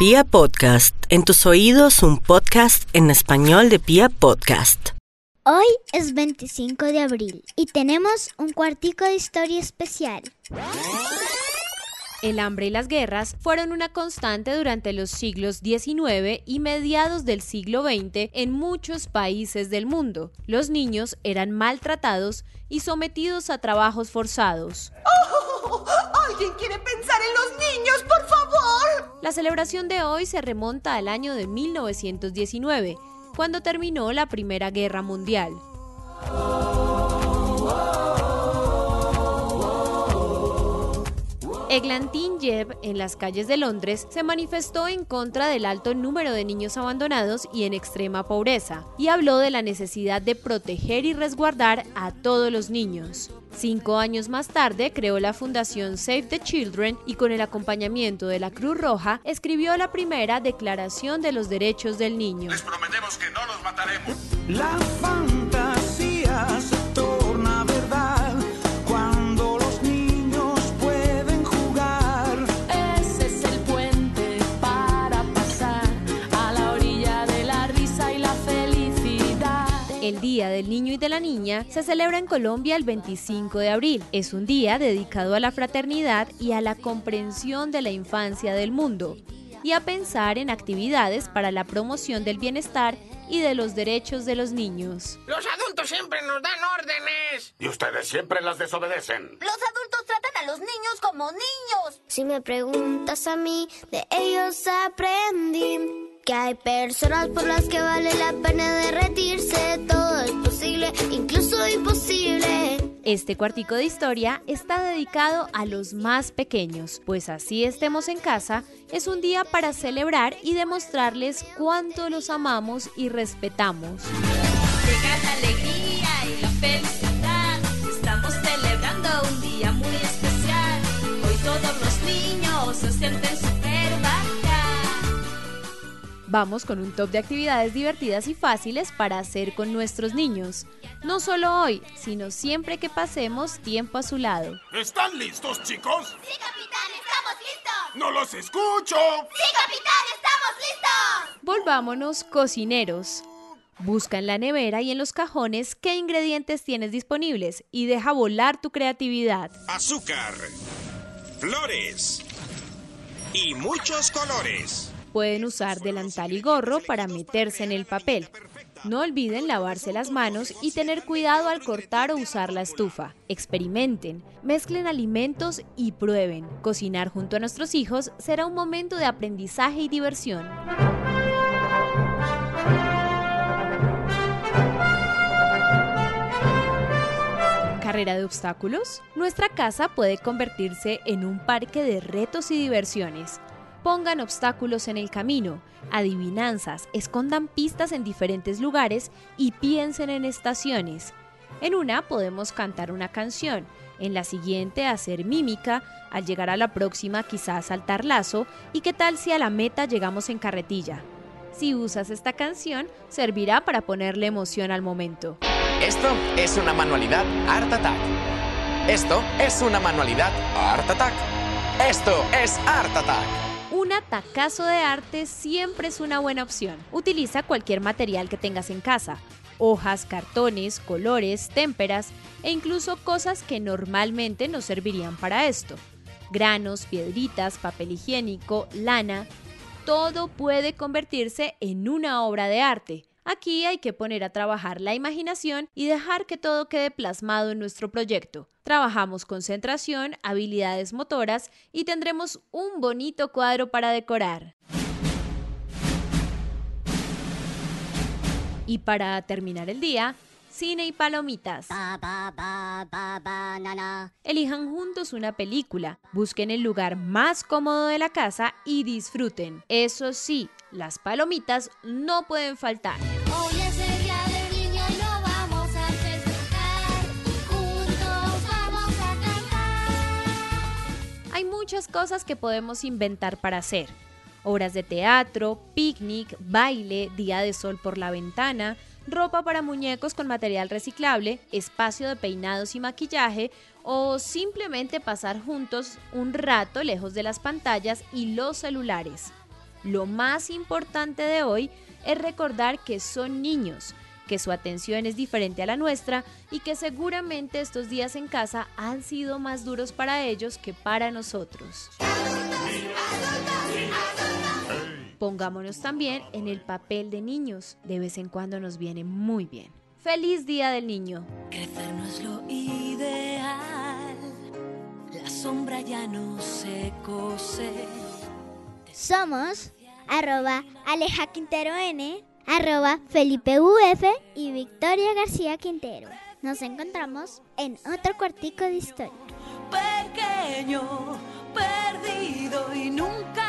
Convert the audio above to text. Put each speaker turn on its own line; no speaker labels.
Pia Podcast, en tus oídos un podcast en español de Pia Podcast.
Hoy es 25 de abril y tenemos un cuartico de historia especial.
El hambre y las guerras fueron una constante durante los siglos XIX y mediados del siglo XX en muchos países del mundo. Los niños eran maltratados y sometidos a trabajos forzados.
¡Oh! ¿Alguien quiere pensar en los niños, por favor?
La celebración de hoy se remonta al año de 1919, cuando terminó la Primera Guerra Mundial. Eglantin Jeb, en las calles de Londres, se manifestó en contra del alto número de niños abandonados y en extrema pobreza, y habló de la necesidad de proteger y resguardar a todos los niños. Cinco años más tarde creó la fundación Save the Children y con el acompañamiento de la Cruz Roja escribió la primera Declaración de los Derechos del Niño.
Les prometemos que no los mataremos.
La
El
Día del Niño y de la Niña se celebra en Colombia el 25 de abril. Es un día dedicado a la fraternidad y a la comprensión de la infancia del mundo y a pensar en actividades para la promoción del bienestar y de los derechos de los niños.
Los adultos siempre nos dan órdenes.
Y ustedes siempre las desobedecen.
Los adultos tratan a los niños como niños.
Si me preguntas a mí, de ellos aprendí que hay personas por las que vale la pena derretirse. Todo es posible, incluso imposible.
Este cuartico de historia está dedicado a los más pequeños, pues así estemos en casa, es un día para celebrar y demostrarles cuánto los amamos y respetamos.
Llega la alegría
Vamos con un top de actividades divertidas y fáciles para hacer con nuestros niños. No solo hoy, sino siempre que pasemos tiempo a su lado.
¿Están listos, chicos?
Sí, capitán, estamos listos.
¡No los escucho!
Sí, capitán, estamos listos.
Volvámonos cocineros. Busca en la nevera y en los cajones qué ingredientes tienes disponibles y deja volar tu creatividad.
azúcar, flores y muchos colores.
Pueden usar delantal y gorro para meterse en el papel. No olviden lavarse las manos y tener cuidado al cortar o usar la estufa. Experimenten, mezclen alimentos y prueben. Cocinar junto a nuestros hijos será un momento de aprendizaje y diversión. carrera de obstáculos? Nuestra casa puede convertirse en un parque de retos y diversiones. Pongan obstáculos en el camino, adivinanzas, escondan pistas en diferentes lugares y piensen en estaciones. En una podemos cantar una canción, en la siguiente hacer mímica, al llegar a la próxima quizás saltar lazo y qué tal si a la meta llegamos en carretilla. Si usas esta canción, servirá para ponerle emoción al momento.
Esto es una manualidad Art Attack. Esto es una manualidad Art Attack. Esto es Art Attack.
Un atacazo de arte siempre es una buena opción. Utiliza cualquier material que tengas en casa. Hojas, cartones, colores, témperas e incluso cosas que normalmente no servirían para esto. Granos, piedritas, papel higiénico, lana. Todo puede convertirse en una obra de arte. Aquí hay que poner a trabajar la imaginación y dejar que todo quede plasmado en nuestro proyecto. Trabajamos concentración, habilidades motoras y tendremos un bonito cuadro para decorar. Y para terminar el día, cine y palomitas. Elijan juntos una película, busquen el lugar más cómodo de la casa y disfruten. Eso sí, las palomitas no pueden faltar. Muchas cosas que podemos inventar para hacer. Obras de teatro, picnic, baile, día de sol por la ventana, ropa para muñecos con material reciclable, espacio de peinados y maquillaje o simplemente pasar juntos un rato lejos de las pantallas y los celulares. Lo más importante de hoy es recordar que son niños, que su atención es diferente a la nuestra y que seguramente estos días en casa han sido más duros para ellos que para nosotros. Pongámonos también en el papel de niños, de vez en cuando nos viene muy bien. ¡Feliz Día del Niño!
Crecer no es lo ideal, la sombra ya no se cose.
Somos arroba Aleja Quintero N, arroba Felipe UF y Victoria García Quintero. Nos encontramos en otro cuartico de historia.
Pequeño, perdido y nunca